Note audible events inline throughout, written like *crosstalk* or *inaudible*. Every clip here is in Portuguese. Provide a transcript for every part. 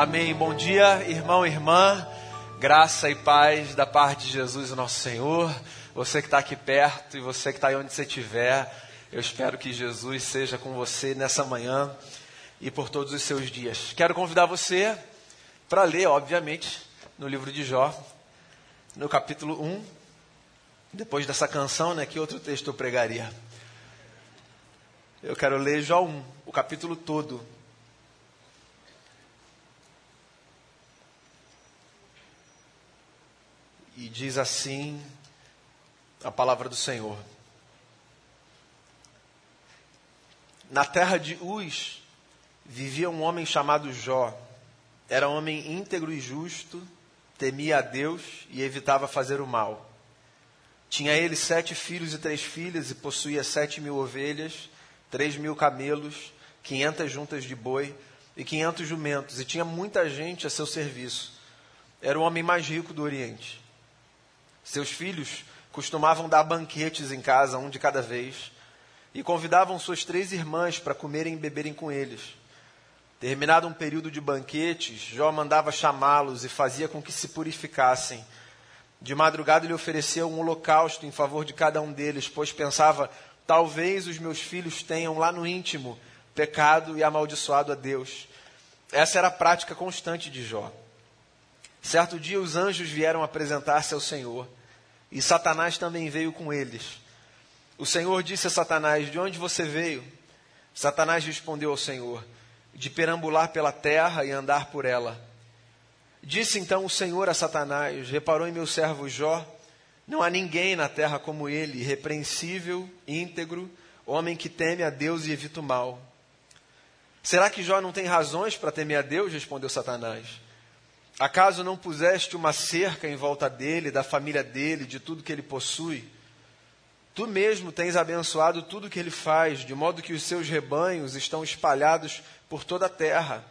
Amém. Bom dia, irmão e irmã. Graça e paz da parte de Jesus, o nosso Senhor. Você que está aqui perto e você que está aí onde você estiver, eu espero que Jesus seja com você nessa manhã e por todos os seus dias. Quero convidar você para ler, obviamente, no livro de Jó, no capítulo 1. Depois dessa canção, né, que outro texto eu pregaria? Eu quero ler Jó 1, o capítulo todo. E diz assim a palavra do Senhor. Na terra de Uz vivia um homem chamado Jó. Era homem íntegro e justo, temia a Deus e evitava fazer o mal. Tinha ele sete filhos e três filhas e possuía sete mil ovelhas, três mil camelos, quinhentas juntas de boi e quinhentos jumentos, e tinha muita gente a seu serviço. Era o homem mais rico do Oriente. Seus filhos costumavam dar banquetes em casa, um de cada vez, e convidavam suas três irmãs para comerem e beberem com eles. Terminado um período de banquetes, Jó mandava chamá-los e fazia com que se purificassem. De madrugada ele oferecia um holocausto em favor de cada um deles, pois pensava: talvez os meus filhos tenham lá no íntimo pecado e amaldiçoado a Deus. Essa era a prática constante de Jó. Certo dia os anjos vieram apresentar-se ao Senhor. E Satanás também veio com eles. O Senhor disse a Satanás: De onde você veio? Satanás respondeu ao Senhor: De perambular pela terra e andar por ela. Disse então o Senhor a Satanás: Reparou em meu servo Jó? Não há ninguém na terra como ele, irrepreensível, íntegro, homem que teme a Deus e evita o mal. Será que Jó não tem razões para temer a Deus? respondeu Satanás. Acaso não puseste uma cerca em volta dele, da família dele, de tudo que ele possui? Tu mesmo tens abençoado tudo que ele faz, de modo que os seus rebanhos estão espalhados por toda a terra.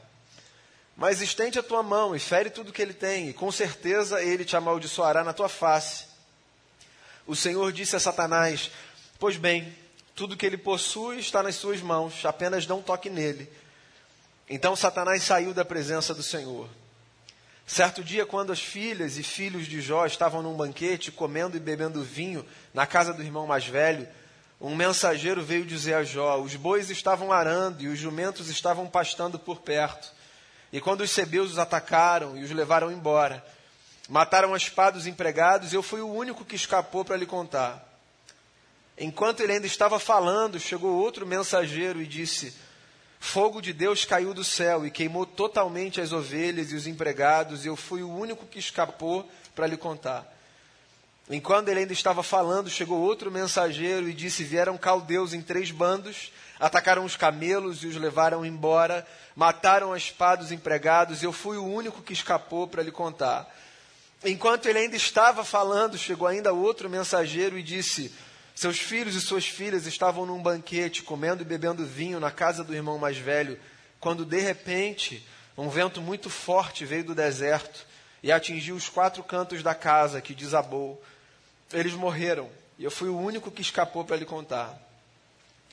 Mas estende a tua mão e fere tudo que ele tem, e com certeza ele te amaldiçoará na tua face. O Senhor disse a Satanás: Pois bem, tudo que ele possui está nas suas mãos, apenas não toque nele. Então Satanás saiu da presença do Senhor. Certo dia, quando as filhas e filhos de Jó estavam num banquete, comendo e bebendo vinho na casa do irmão mais velho, um mensageiro veio dizer a Jó: Os bois estavam arando e os jumentos estavam pastando por perto. E quando os sebeus os atacaram e os levaram embora, mataram a espada os empregados, eu fui o único que escapou para lhe contar. Enquanto ele ainda estava falando, chegou outro mensageiro e disse: Fogo de Deus caiu do céu e queimou totalmente as ovelhas e os empregados, e eu fui o único que escapou para lhe contar. Enquanto ele ainda estava falando, chegou outro mensageiro e disse: Vieram caldeus em três bandos, atacaram os camelos e os levaram embora, mataram a espada os empregados, e eu fui o único que escapou para lhe contar. Enquanto ele ainda estava falando, chegou ainda outro mensageiro e disse: seus filhos e suas filhas estavam num banquete, comendo e bebendo vinho na casa do irmão mais velho, quando de repente um vento muito forte veio do deserto e atingiu os quatro cantos da casa, que desabou. Eles morreram, e eu fui o único que escapou para lhe contar.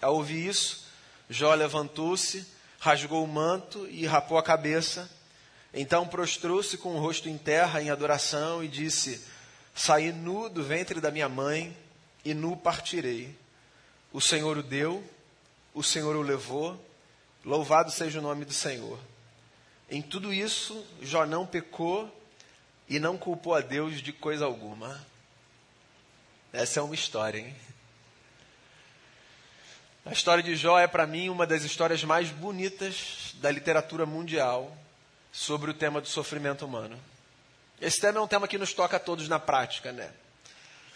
Ao ouvir isso, Jó levantou-se, rasgou o manto e rapou a cabeça. Então prostrou-se com o rosto em terra em adoração e disse: Saí nu do ventre da minha mãe e nu partirei. O Senhor o deu, o Senhor o levou, louvado seja o nome do Senhor. Em tudo isso, Jó não pecou e não culpou a Deus de coisa alguma. Essa é uma história, hein? A história de Jó é, para mim, uma das histórias mais bonitas da literatura mundial sobre o tema do sofrimento humano. Esse tema é um tema que nos toca a todos na prática, né?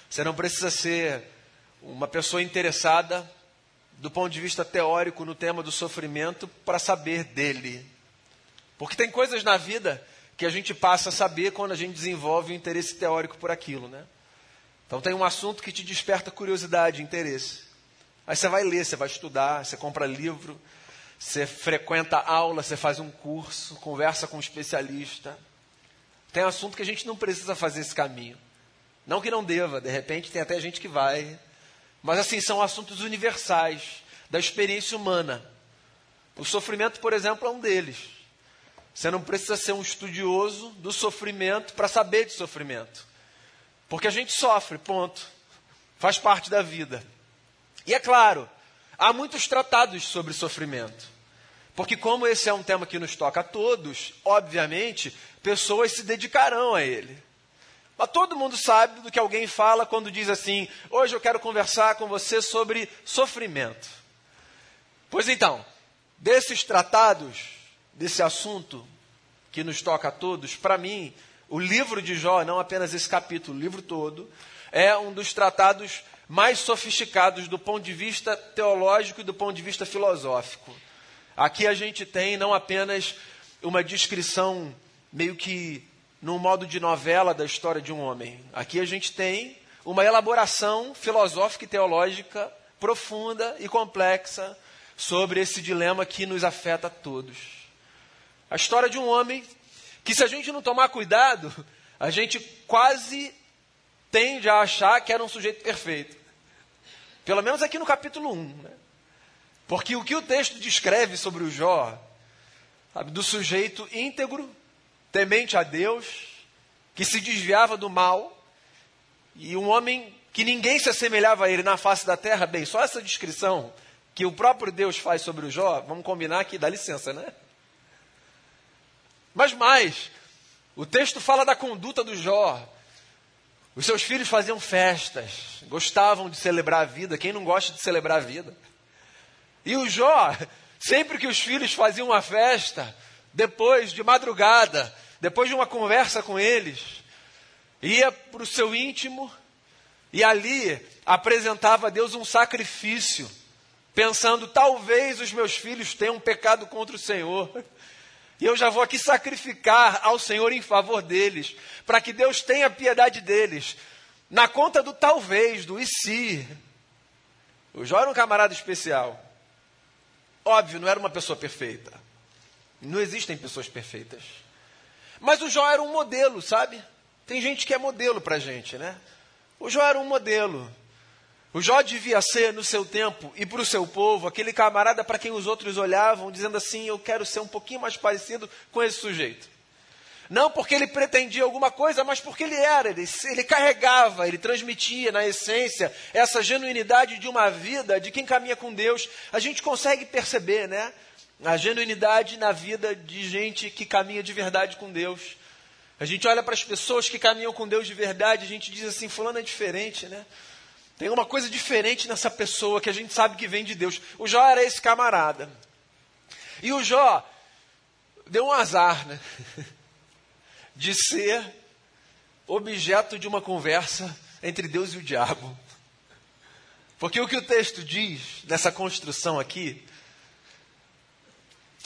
Você não precisa ser uma pessoa interessada do ponto de vista teórico no tema do sofrimento para saber dele. Porque tem coisas na vida que a gente passa a saber quando a gente desenvolve o interesse teórico por aquilo, né? Então tem um assunto que te desperta curiosidade, interesse. Aí você vai ler, você vai estudar, você compra livro, você frequenta aula, você faz um curso, conversa com um especialista. Tem assunto que a gente não precisa fazer esse caminho. Não que não deva, de repente tem até gente que vai. Mas assim, são assuntos universais da experiência humana. O sofrimento, por exemplo, é um deles. Você não precisa ser um estudioso do sofrimento para saber de sofrimento. Porque a gente sofre, ponto. Faz parte da vida. E é claro, há muitos tratados sobre sofrimento. Porque, como esse é um tema que nos toca a todos, obviamente, pessoas se dedicarão a ele. Mas todo mundo sabe do que alguém fala quando diz assim: hoje eu quero conversar com você sobre sofrimento. Pois então, desses tratados, desse assunto que nos toca a todos, para mim, o livro de Jó, não apenas esse capítulo, o livro todo, é um dos tratados mais sofisticados do ponto de vista teológico e do ponto de vista filosófico. Aqui a gente tem não apenas uma descrição meio que num modo de novela da história de um homem. Aqui a gente tem uma elaboração filosófica e teológica profunda e complexa sobre esse dilema que nos afeta a todos. A história de um homem que, se a gente não tomar cuidado, a gente quase tende a achar que era um sujeito perfeito. Pelo menos aqui no capítulo 1. Né? Porque o que o texto descreve sobre o Jó, sabe, do sujeito íntegro, temente a Deus, que se desviava do mal, e um homem que ninguém se assemelhava a ele na face da terra, bem, só essa descrição que o próprio Deus faz sobre o Jó, vamos combinar aqui, dá licença, né? Mas mais, o texto fala da conduta do Jó. Os seus filhos faziam festas, gostavam de celebrar a vida. Quem não gosta de celebrar a vida? E o Jó, *laughs* sempre que os filhos faziam uma festa, depois de madrugada, depois de uma conversa com eles, ia para o seu íntimo e ali apresentava a Deus um sacrifício pensando: talvez os meus filhos tenham pecado contra o Senhor. E eu já vou aqui sacrificar ao Senhor em favor deles, para que Deus tenha piedade deles. Na conta do talvez, do e se. O Jó era um camarada especial. Óbvio, não era uma pessoa perfeita. Não existem pessoas perfeitas. Mas o Jó era um modelo, sabe? Tem gente que é modelo para gente, né? O Jó era um modelo. O Jó devia ser, no seu tempo e para o seu povo, aquele camarada para quem os outros olhavam, dizendo assim: Eu quero ser um pouquinho mais parecido com esse sujeito. Não porque ele pretendia alguma coisa, mas porque ele era, ele, ele carregava, ele transmitia na essência essa genuinidade de uma vida de quem caminha com Deus. A gente consegue perceber, né? A genuinidade na vida de gente que caminha de verdade com Deus. A gente olha para as pessoas que caminham com Deus de verdade, a gente diz assim: Fulano é diferente, né? Tem uma coisa diferente nessa pessoa que a gente sabe que vem de Deus. O Jó era esse camarada. E o Jó deu um azar, né? *laughs* De ser objeto de uma conversa entre Deus e o diabo. Porque o que o texto diz nessa construção aqui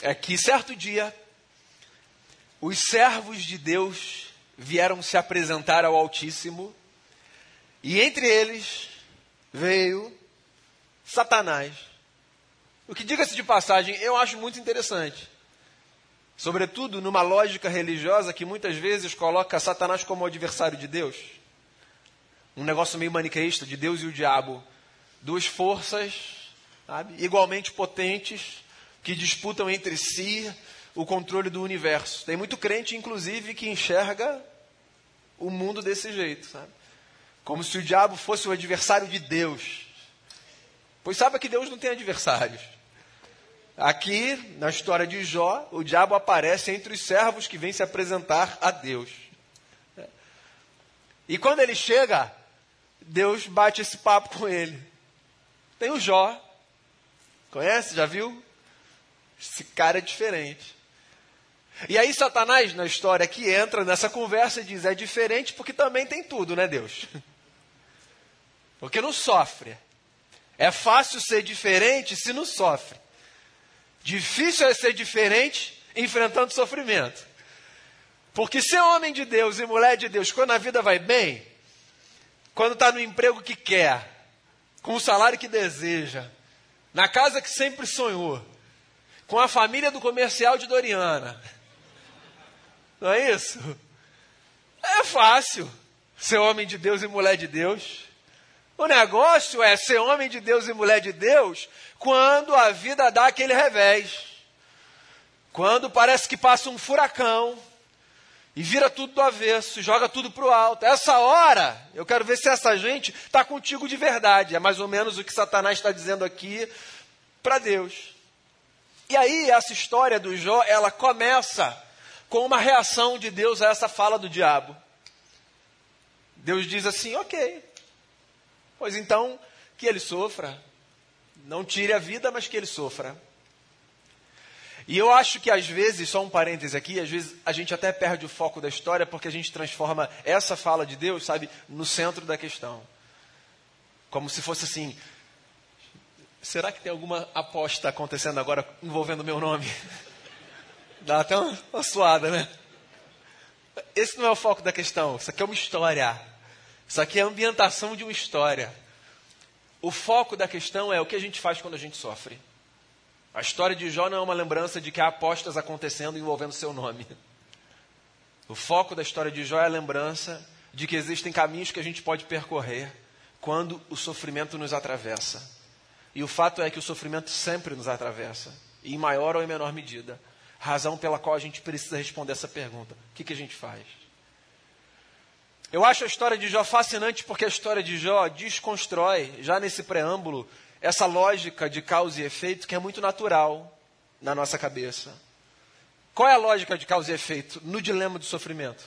é que certo dia os servos de Deus vieram se apresentar ao Altíssimo e entre eles veio Satanás. O que, diga-se de passagem, eu acho muito interessante. Sobretudo numa lógica religiosa que muitas vezes coloca Satanás como adversário de Deus. Um negócio meio maniqueísta de Deus e o diabo. Duas forças sabe, igualmente potentes que disputam entre si o controle do universo. Tem muito crente, inclusive, que enxerga o mundo desse jeito, sabe? Como se o diabo fosse o adversário de Deus. Pois sabe que Deus não tem adversários. Aqui, na história de Jó, o diabo aparece entre os servos que vêm se apresentar a Deus. E quando ele chega, Deus bate esse papo com ele. Tem o Jó. Conhece? Já viu? Esse cara é diferente. E aí Satanás, na história aqui, entra nessa conversa e diz: é diferente porque também tem tudo, né, Deus? *laughs* Porque não sofre. É fácil ser diferente se não sofre. Difícil é ser diferente enfrentando sofrimento. Porque ser homem de Deus e mulher de Deus, quando a vida vai bem, quando está no emprego que quer, com o salário que deseja, na casa que sempre sonhou, com a família do comercial de Doriana. Não é isso? É fácil ser homem de Deus e mulher de Deus. O negócio é ser homem de Deus e mulher de Deus quando a vida dá aquele revés. Quando parece que passa um furacão e vira tudo do avesso, joga tudo para o alto. Essa hora, eu quero ver se essa gente está contigo de verdade. É mais ou menos o que Satanás está dizendo aqui para Deus. E aí, essa história do Jó, ela começa com uma reação de Deus a essa fala do diabo. Deus diz assim: ok, pois então que ele sofra. Não tire a vida, mas que ele sofra. E eu acho que às vezes, só um parêntese aqui, às vezes a gente até perde o foco da história porque a gente transforma essa fala de Deus, sabe, no centro da questão. Como se fosse assim: será que tem alguma aposta acontecendo agora envolvendo meu nome? *laughs* Dá até uma, uma suada, né? Esse não é o foco da questão, isso aqui é uma história. Isso aqui é a ambientação de uma história. O foco da questão é o que a gente faz quando a gente sofre. A história de Jó não é uma lembrança de que há apostas acontecendo envolvendo seu nome. O foco da história de Jó é a lembrança de que existem caminhos que a gente pode percorrer quando o sofrimento nos atravessa. E o fato é que o sofrimento sempre nos atravessa, em maior ou em menor medida. Razão pela qual a gente precisa responder essa pergunta: o que, que a gente faz? Eu acho a história de Jó fascinante porque a história de Jó desconstrói, já nesse preâmbulo, essa lógica de causa e efeito que é muito natural na nossa cabeça. Qual é a lógica de causa e efeito no dilema do sofrimento?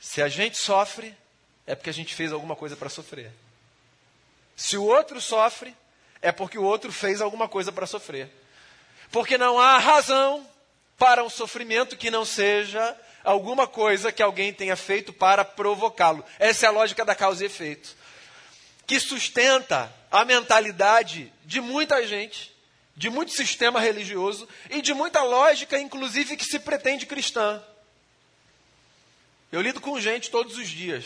Se a gente sofre, é porque a gente fez alguma coisa para sofrer. Se o outro sofre, é porque o outro fez alguma coisa para sofrer. Porque não há razão para um sofrimento que não seja alguma coisa que alguém tenha feito para provocá-lo. Essa é a lógica da causa e efeito que sustenta a mentalidade de muita gente, de muito sistema religioso e de muita lógica, inclusive, que se pretende cristã. Eu lido com gente todos os dias,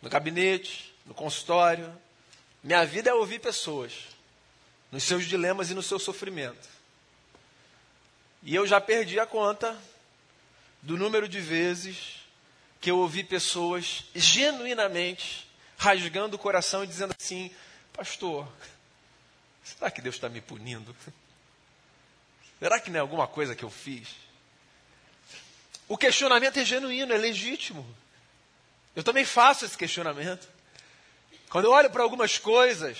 no gabinete, no consultório. Minha vida é ouvir pessoas nos seus dilemas e no seu sofrimento. E eu já perdi a conta do número de vezes que eu ouvi pessoas genuinamente rasgando o coração e dizendo assim: Pastor, será que Deus está me punindo? Será que não é alguma coisa que eu fiz? O questionamento é genuíno, é legítimo. Eu também faço esse questionamento. Quando eu olho para algumas coisas,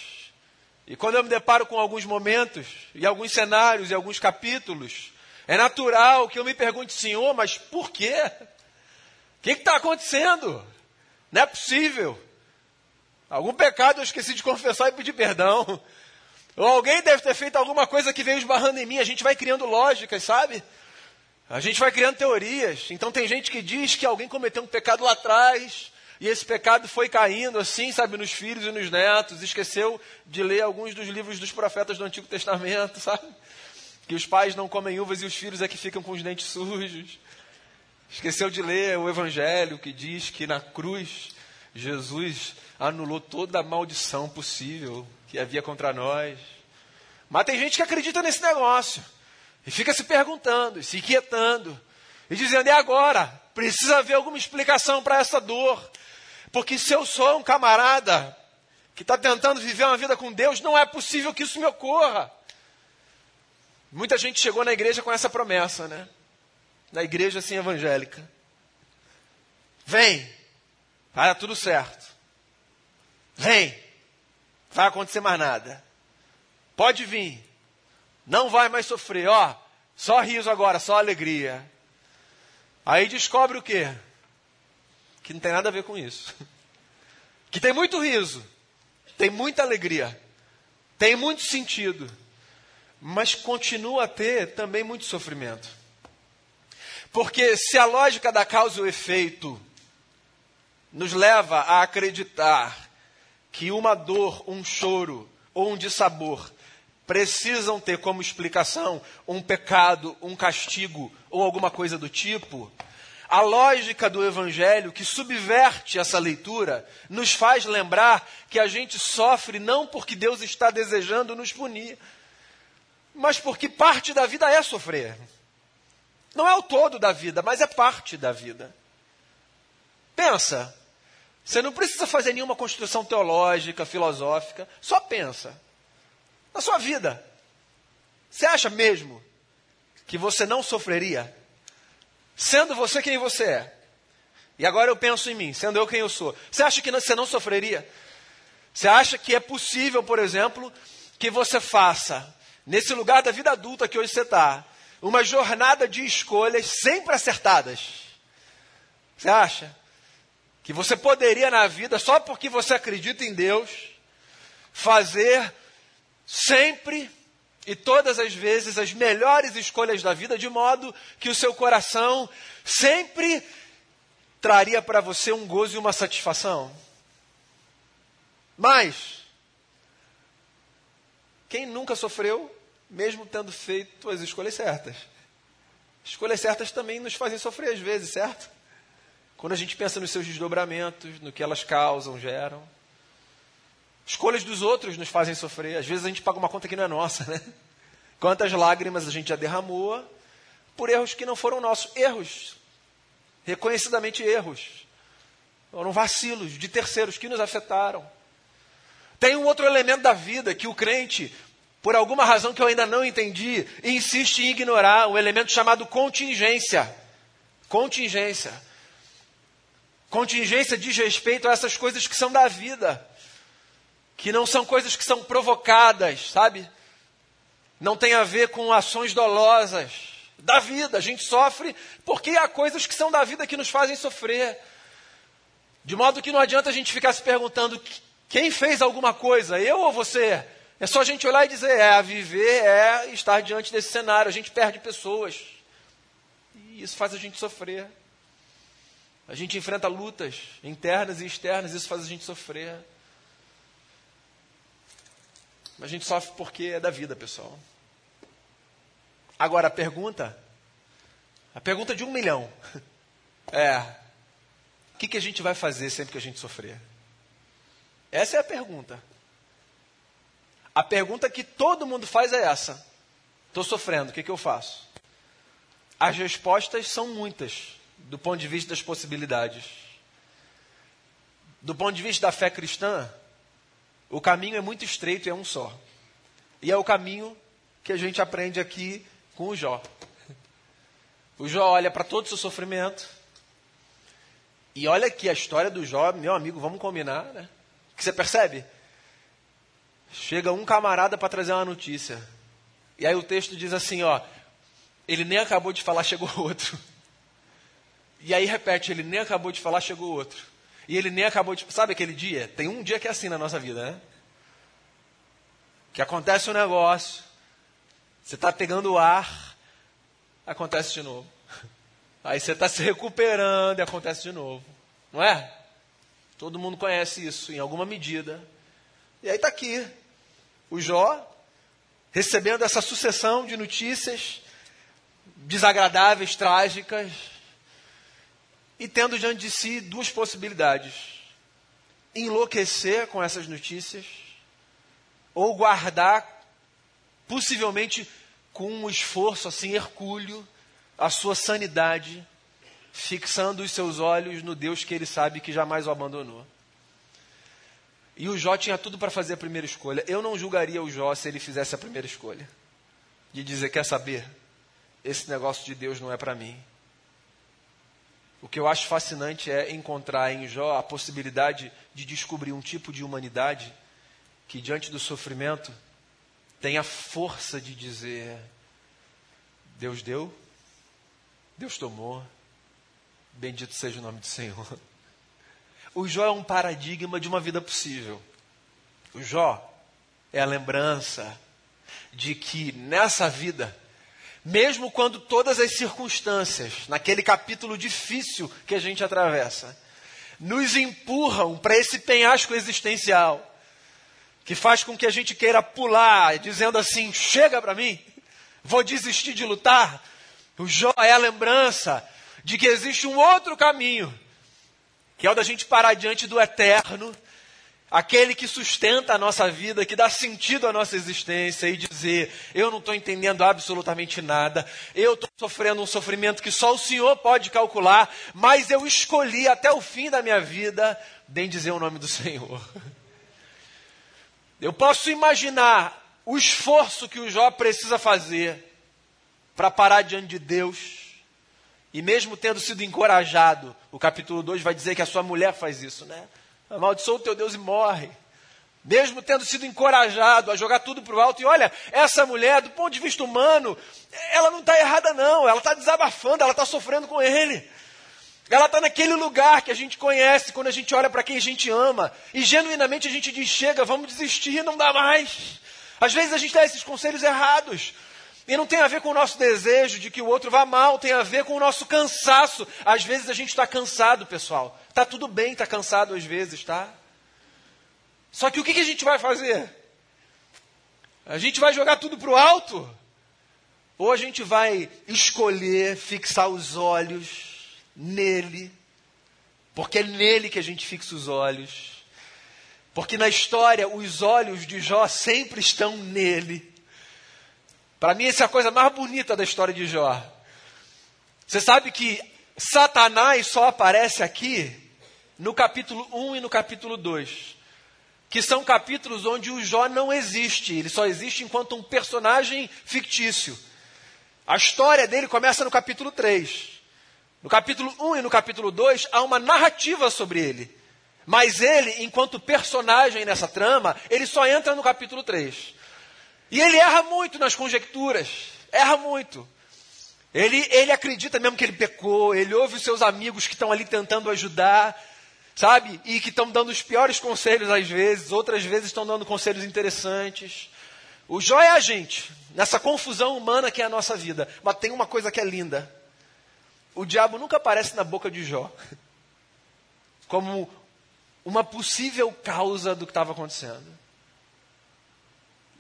e quando eu me deparo com alguns momentos, e alguns cenários, e alguns capítulos, é natural que eu me pergunte, Senhor, mas por quê? O que está acontecendo? Não é possível. Algum pecado eu esqueci de confessar e pedir perdão. Ou alguém deve ter feito alguma coisa que veio esbarrando em mim. A gente vai criando lógicas, sabe? A gente vai criando teorias. Então tem gente que diz que alguém cometeu um pecado lá atrás. E esse pecado foi caindo assim, sabe, nos filhos e nos netos. Esqueceu de ler alguns dos livros dos profetas do Antigo Testamento, *laughs* sabe? Que os pais não comem uvas e os filhos é que ficam com os dentes sujos. Esqueceu de ler o Evangelho que diz que na cruz Jesus anulou toda a maldição possível que havia contra nós. Mas tem gente que acredita nesse negócio e fica se perguntando, se inquietando e dizendo: e agora? Precisa haver alguma explicação para essa dor. Porque se eu sou um camarada que está tentando viver uma vida com Deus, não é possível que isso me ocorra. Muita gente chegou na igreja com essa promessa, né? Na igreja assim evangélica. Vem, vai dar tudo certo. Vem, vai acontecer mais nada. Pode vir, não vai mais sofrer, ó, só riso agora, só alegria. Aí descobre o quê? Que não tem nada a ver com isso. *laughs* Que tem muito riso, tem muita alegria, tem muito sentido, mas continua a ter também muito sofrimento. Porque se a lógica da causa e o efeito nos leva a acreditar que uma dor, um choro ou um dissabor precisam ter como explicação um pecado, um castigo ou alguma coisa do tipo, a lógica do Evangelho que subverte essa leitura nos faz lembrar que a gente sofre não porque Deus está desejando nos punir, mas porque parte da vida é sofrer. Não é o todo da vida, mas é parte da vida. Pensa, você não precisa fazer nenhuma construção teológica, filosófica, só pensa. Na sua vida, você acha mesmo que você não sofreria? Sendo você quem você é. E agora eu penso em mim, sendo eu quem eu sou. Você acha que você não sofreria? Você acha que é possível, por exemplo, que você faça, nesse lugar da vida adulta que hoje você está, uma jornada de escolhas sempre acertadas? Você acha? Que você poderia na vida, só porque você acredita em Deus, fazer sempre e todas as vezes as melhores escolhas da vida, de modo que o seu coração sempre traria para você um gozo e uma satisfação. Mas, quem nunca sofreu, mesmo tendo feito as escolhas certas? Escolhas certas também nos fazem sofrer às vezes, certo? Quando a gente pensa nos seus desdobramentos, no que elas causam, geram. Escolhas dos outros nos fazem sofrer. Às vezes a gente paga uma conta que não é nossa, né? Quantas lágrimas a gente já derramou por erros que não foram nossos. Erros. Reconhecidamente erros. Foram vacilos de terceiros que nos afetaram. Tem um outro elemento da vida que o crente, por alguma razão que eu ainda não entendi, insiste em ignorar, um elemento chamado contingência. Contingência. Contingência diz respeito a essas coisas que são da vida que não são coisas que são provocadas, sabe? Não tem a ver com ações dolosas da vida. A gente sofre porque há coisas que são da vida que nos fazem sofrer. De modo que não adianta a gente ficar se perguntando quem fez alguma coisa, eu ou você? É só a gente olhar e dizer, é, a viver é estar diante desse cenário. A gente perde pessoas. E isso faz a gente sofrer. A gente enfrenta lutas internas e externas, isso faz a gente sofrer. Mas a gente sofre porque é da vida, pessoal. Agora a pergunta, a pergunta de um milhão *laughs* é: o que, que a gente vai fazer sempre que a gente sofrer? Essa é a pergunta. A pergunta que todo mundo faz é essa: estou sofrendo, o que, que eu faço? As respostas são muitas, do ponto de vista das possibilidades. Do ponto de vista da fé cristã, o caminho é muito estreito e é um só. E é o caminho que a gente aprende aqui com o Jó. O Jó olha para todo o seu sofrimento. E olha aqui a história do Jó, meu amigo, vamos combinar, né? Que você percebe? Chega um camarada para trazer uma notícia. E aí o texto diz assim, ó, ele nem acabou de falar, chegou outro. E aí repete, ele nem acabou de falar, chegou outro. E ele nem acabou de. Sabe aquele dia? Tem um dia que é assim na nossa vida, né? Que acontece um negócio, você está pegando o ar, acontece de novo. *laughs* Aí você está se recuperando e acontece de novo. Não é? Todo mundo conhece isso em alguma medida. E aí está aqui, o Jó, recebendo essa sucessão de notícias desagradáveis, trágicas, e tendo diante de si duas possibilidades: enlouquecer com essas notícias, ou guardar, possivelmente com um esforço assim hercúleo, a sua sanidade, fixando os seus olhos no Deus que ele sabe que jamais o abandonou. E o Jó tinha tudo para fazer a primeira escolha. Eu não julgaria o Jó se ele fizesse a primeira escolha. De dizer, quer saber? Esse negócio de Deus não é para mim. O que eu acho fascinante é encontrar em Jó a possibilidade de descobrir um tipo de humanidade que, diante do sofrimento, tem a força de dizer: Deus deu, Deus tomou, bendito seja o nome do Senhor. *laughs* O Jó é um paradigma de uma vida possível. O Jó é a lembrança de que nessa vida mesmo quando todas as circunstâncias, naquele capítulo difícil que a gente atravessa, nos empurram para esse penhasco existencial, que faz com que a gente queira pular, dizendo assim: chega para mim, vou desistir de lutar. O Jó é a lembrança de que existe um outro caminho, que é o da gente parar diante do eterno aquele que sustenta a nossa vida, que dá sentido à nossa existência e dizer: eu não estou entendendo absolutamente nada, eu estou sofrendo um sofrimento que só o Senhor pode calcular, mas eu escolhi até o fim da minha vida bem dizer o nome do *laughs* Senhor. Eu posso imaginar o esforço que o Jó precisa fazer para parar diante de Deus. E mesmo tendo sido encorajado, o capítulo 2 vai dizer que a sua mulher faz isso, né? Amaldiçoa o teu Deus e morre. Mesmo tendo sido encorajado a jogar tudo para o alto. E olha, essa mulher, do ponto de vista humano, ela não está errada, não. Ela está desabafando, ela está sofrendo com ele. Ela está naquele lugar que a gente conhece quando a gente olha para quem a gente ama. E genuinamente a gente diz: chega, vamos desistir, não dá mais. Às vezes a gente dá esses conselhos errados. E não tem a ver com o nosso desejo de que o outro vá mal, tem a ver com o nosso cansaço. Às vezes a gente está cansado, pessoal. Está tudo bem, está cansado às vezes, tá? Só que o que, que a gente vai fazer? A gente vai jogar tudo para o alto? Ou a gente vai escolher fixar os olhos nele? Porque é nele que a gente fixa os olhos. Porque na história os olhos de Jó sempre estão nele. Para mim, essa é a coisa mais bonita da história de Jó. Você sabe que Satanás só aparece aqui no capítulo 1 e no capítulo 2, que são capítulos onde o Jó não existe, ele só existe enquanto um personagem fictício. A história dele começa no capítulo 3. No capítulo 1 e no capítulo 2 há uma narrativa sobre ele. Mas ele, enquanto personagem nessa trama, ele só entra no capítulo 3. E ele erra muito nas conjecturas, erra muito. Ele, ele acredita mesmo que ele pecou, ele ouve os seus amigos que estão ali tentando ajudar, sabe? E que estão dando os piores conselhos às vezes, outras vezes estão dando conselhos interessantes. O Jó é a gente, nessa confusão humana que é a nossa vida. Mas tem uma coisa que é linda: o diabo nunca aparece na boca de Jó *laughs* como uma possível causa do que estava acontecendo.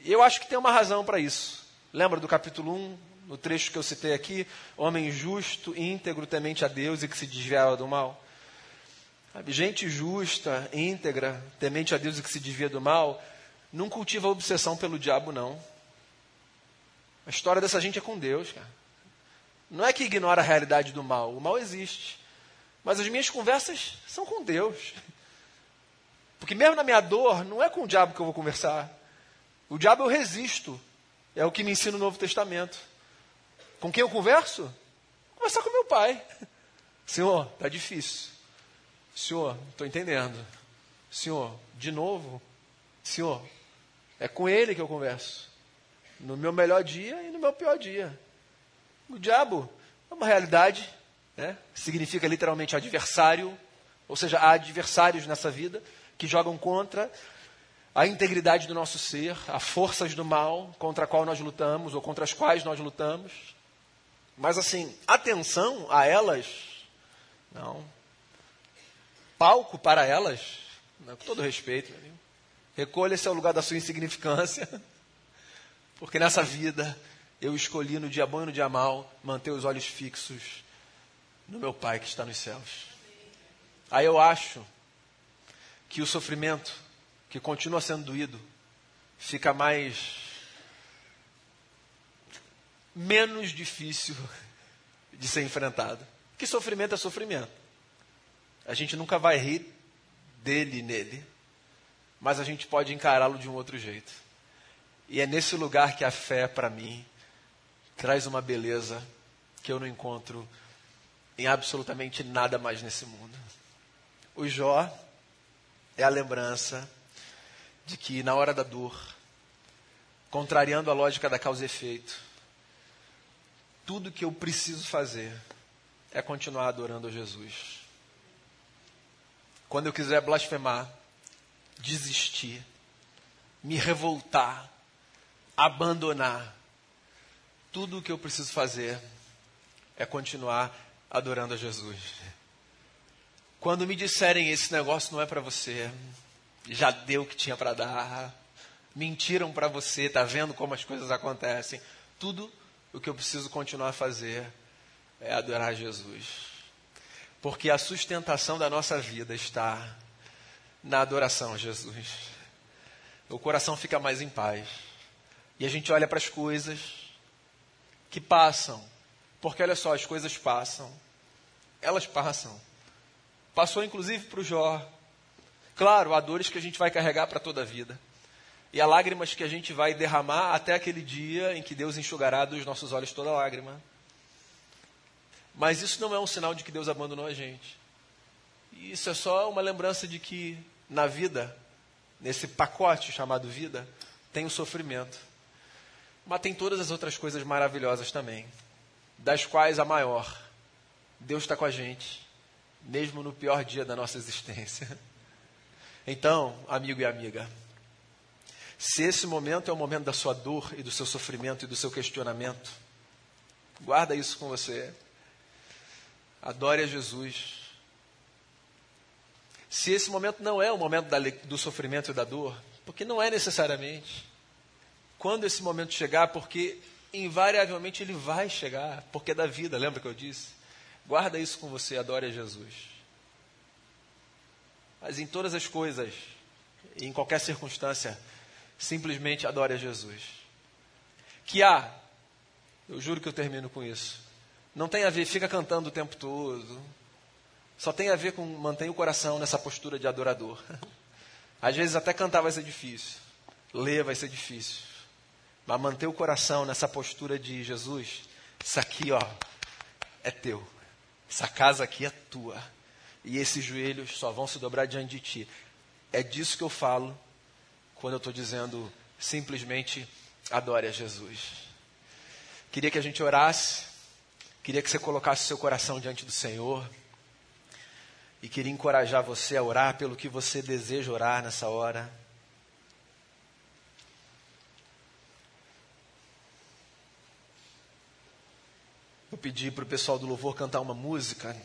E eu acho que tem uma razão para isso. Lembra do capítulo 1, no trecho que eu citei aqui? Homem justo, íntegro, temente a Deus e que se desviava do mal. Sabe, gente justa, íntegra, temente a Deus e que se desvia do mal, não cultiva obsessão pelo diabo, não. A história dessa gente é com Deus, cara. Não é que ignora a realidade do mal. O mal existe. Mas as minhas conversas são com Deus. Porque mesmo na minha dor, não é com o diabo que eu vou conversar. O diabo eu resisto. É o que me ensina o Novo Testamento. Com quem eu converso? Vou conversar com meu pai. Senhor, está difícil. Senhor, estou entendendo. Senhor, de novo. Senhor, é com ele que eu converso. No meu melhor dia e no meu pior dia. O diabo é uma realidade, né? significa literalmente adversário, ou seja, há adversários nessa vida que jogam contra a integridade do nosso ser, as forças do mal contra a qual nós lutamos ou contra as quais nós lutamos. Mas assim, atenção a elas, não. Palco para elas, não, com todo respeito, recolha-se ao lugar da sua insignificância, *laughs* porque nessa vida eu escolhi no dia bom e no dia mal manter os olhos fixos no meu Pai que está nos céus. Aí eu acho que o sofrimento que continua sendo doído, fica mais. menos difícil *laughs* de ser enfrentado. Que sofrimento é sofrimento. A gente nunca vai rir dele nele, mas a gente pode encará-lo de um outro jeito. E é nesse lugar que a fé, para mim, traz uma beleza que eu não encontro em absolutamente nada mais nesse mundo. O Jó é a lembrança de que na hora da dor, contrariando a lógica da causa e efeito, tudo que eu preciso fazer é continuar adorando a Jesus. Quando eu quiser blasfemar, desistir, me revoltar, abandonar, tudo o que eu preciso fazer é continuar adorando a Jesus. Quando me disserem esse negócio não é para você, já deu o que tinha para dar, mentiram para você, tá vendo como as coisas acontecem. Tudo o que eu preciso continuar a fazer é adorar Jesus. Porque a sustentação da nossa vida está na adoração a Jesus. O coração fica mais em paz. E a gente olha para as coisas que passam. Porque olha só, as coisas passam. Elas passam. Passou inclusive para o Jó. Claro, há dores que a gente vai carregar para toda a vida. E há lágrimas que a gente vai derramar até aquele dia em que Deus enxugará dos nossos olhos toda lágrima. Mas isso não é um sinal de que Deus abandonou a gente. Isso é só uma lembrança de que na vida, nesse pacote chamado vida, tem o sofrimento. Mas tem todas as outras coisas maravilhosas também, das quais a maior, Deus está com a gente, mesmo no pior dia da nossa existência. *laughs* Então, amigo e amiga, se esse momento é o momento da sua dor e do seu sofrimento e do seu questionamento, guarda isso com você. Adore a Jesus. Se esse momento não é o momento da, do sofrimento e da dor, porque não é necessariamente. Quando esse momento chegar, porque invariavelmente ele vai chegar, porque é da vida, lembra que eu disse? Guarda isso com você, adore a Jesus. Mas em todas as coisas, em qualquer circunstância, simplesmente adore a Jesus. Que há, eu juro que eu termino com isso, não tem a ver, fica cantando o tempo todo, só tem a ver com manter o coração nessa postura de adorador. *laughs* Às vezes até cantar vai ser difícil, ler vai ser difícil, mas manter o coração nessa postura de Jesus, isso aqui, ó, é teu. Essa casa aqui é tua. E esses joelhos só vão se dobrar diante de ti. É disso que eu falo quando eu estou dizendo simplesmente adore a Jesus. Queria que a gente orasse, queria que você colocasse seu coração diante do Senhor. E queria encorajar você a orar pelo que você deseja orar nessa hora. Eu pedi para o pessoal do louvor cantar uma música,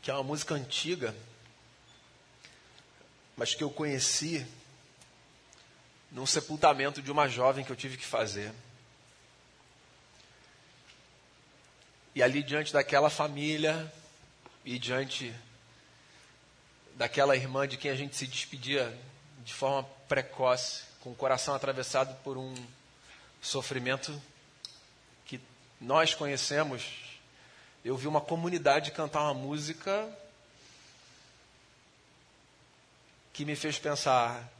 que é uma música antiga, mas que eu conheci num sepultamento de uma jovem que eu tive que fazer. E ali diante daquela família e diante daquela irmã de quem a gente se despedia de forma precoce, com o coração atravessado por um sofrimento que nós conhecemos, eu vi uma comunidade cantar uma música que me fez pensar: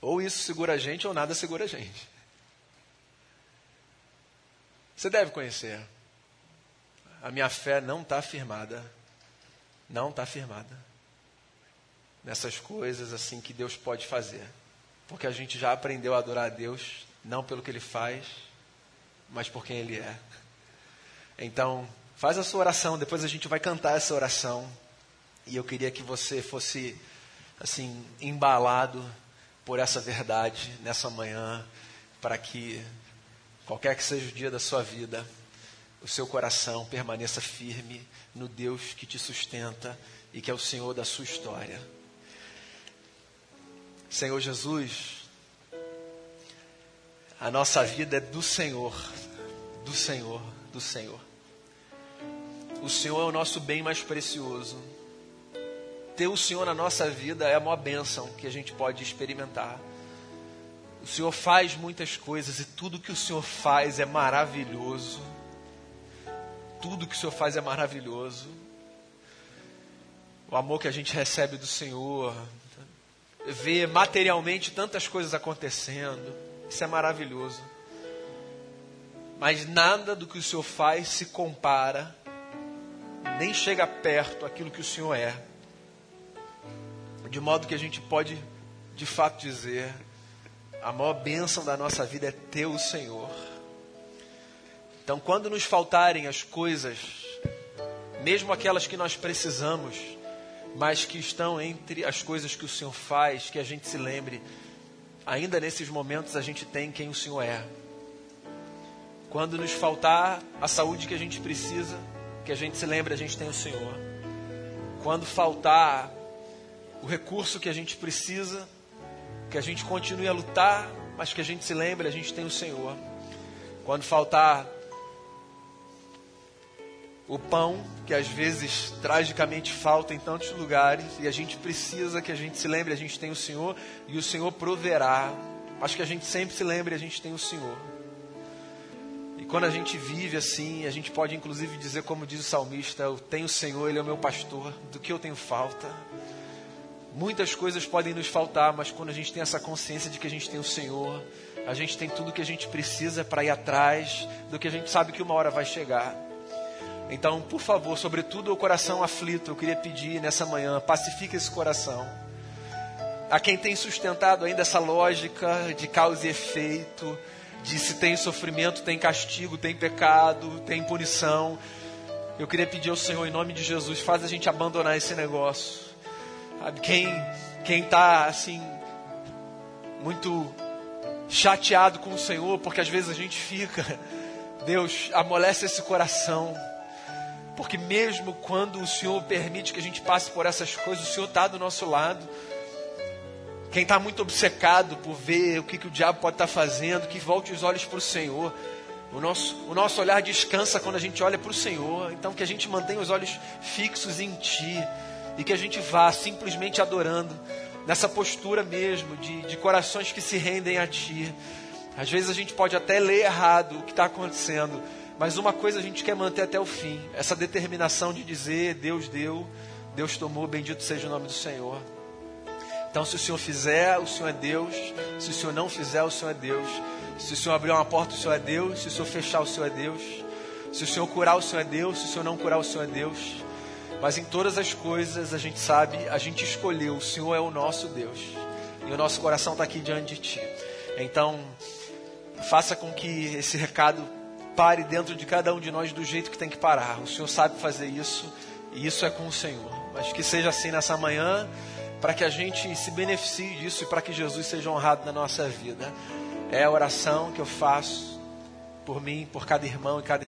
ou isso segura a gente, ou nada segura a gente. Você deve conhecer. A minha fé não está firmada. Não está firmada. Nessas coisas assim que Deus pode fazer. Porque a gente já aprendeu a adorar a Deus, não pelo que Ele faz, mas por quem Ele é. Então, faz a sua oração, depois a gente vai cantar essa oração. E eu queria que você fosse assim, embalado por essa verdade nessa manhã, para que qualquer que seja o dia da sua vida, o seu coração permaneça firme no Deus que te sustenta e que é o Senhor da sua história. Senhor Jesus, a nossa vida é do Senhor, do Senhor, do Senhor. O Senhor é o nosso bem mais precioso ter o Senhor na nossa vida é a maior bênção que a gente pode experimentar. O Senhor faz muitas coisas e tudo que o Senhor faz é maravilhoso. Tudo que o Senhor faz é maravilhoso. O amor que a gente recebe do Senhor, ver materialmente tantas coisas acontecendo, isso é maravilhoso. Mas nada do que o Senhor faz se compara, nem chega perto aquilo que o Senhor é de modo que a gente pode de fato dizer: a maior bênção da nossa vida é ter o Senhor. Então, quando nos faltarem as coisas, mesmo aquelas que nós precisamos, mas que estão entre as coisas que o Senhor faz, que a gente se lembre, ainda nesses momentos a gente tem quem o Senhor é. Quando nos faltar a saúde que a gente precisa, que a gente se lembre, a gente tem o Senhor. Quando faltar o recurso que a gente precisa, que a gente continue a lutar, mas que a gente se lembre, a gente tem o Senhor. Quando faltar o pão, que às vezes tragicamente falta em tantos lugares, e a gente precisa que a gente se lembre, a gente tem o Senhor, e o Senhor proverá. Acho que a gente sempre se lembre, a gente tem o Senhor. E quando a gente vive assim, a gente pode inclusive dizer, como diz o salmista: Eu tenho o Senhor, Ele é o meu pastor, do que eu tenho falta? Muitas coisas podem nos faltar, mas quando a gente tem essa consciência de que a gente tem o Senhor, a gente tem tudo que a gente precisa para ir atrás do que a gente sabe que uma hora vai chegar. Então, por favor, sobretudo o coração aflito, eu queria pedir nessa manhã, pacifique esse coração. A quem tem sustentado ainda essa lógica de causa e efeito, de se tem sofrimento, tem castigo, tem pecado, tem punição. Eu queria pedir ao Senhor, em nome de Jesus, faz a gente abandonar esse negócio. Sabe, quem quem está assim muito chateado com o Senhor, porque às vezes a gente fica, *laughs* Deus, amolece esse coração. Porque mesmo quando o Senhor permite que a gente passe por essas coisas, o Senhor está do nosso lado. Quem está muito obcecado por ver o que, que o diabo pode estar tá fazendo, que volte os olhos para o Senhor. O nosso, o nosso olhar descansa quando a gente olha para o Senhor. Então que a gente mantenha os olhos fixos em Ti. E que a gente vá simplesmente adorando, nessa postura mesmo, de, de corações que se rendem a Ti. Às vezes a gente pode até ler errado o que está acontecendo, mas uma coisa a gente quer manter até o fim: essa determinação de dizer: Deus deu, Deus tomou, bendito seja o nome do Senhor. Então, se o Senhor fizer, o Senhor é Deus. Se o Senhor não fizer, o Senhor é Deus. Se o Senhor abrir uma porta, o Senhor é Deus. Se o Senhor fechar, o Senhor é Deus. Se o Senhor curar, o Senhor é Deus. Se o Senhor não curar, o Senhor é Deus. Mas em todas as coisas, a gente sabe, a gente escolheu. O Senhor é o nosso Deus. E o nosso coração está aqui diante de Ti. Então, faça com que esse recado pare dentro de cada um de nós do jeito que tem que parar. O Senhor sabe fazer isso. E isso é com o Senhor. Mas que seja assim nessa manhã para que a gente se beneficie disso e para que Jesus seja honrado na nossa vida. É a oração que eu faço por mim, por cada irmão e cada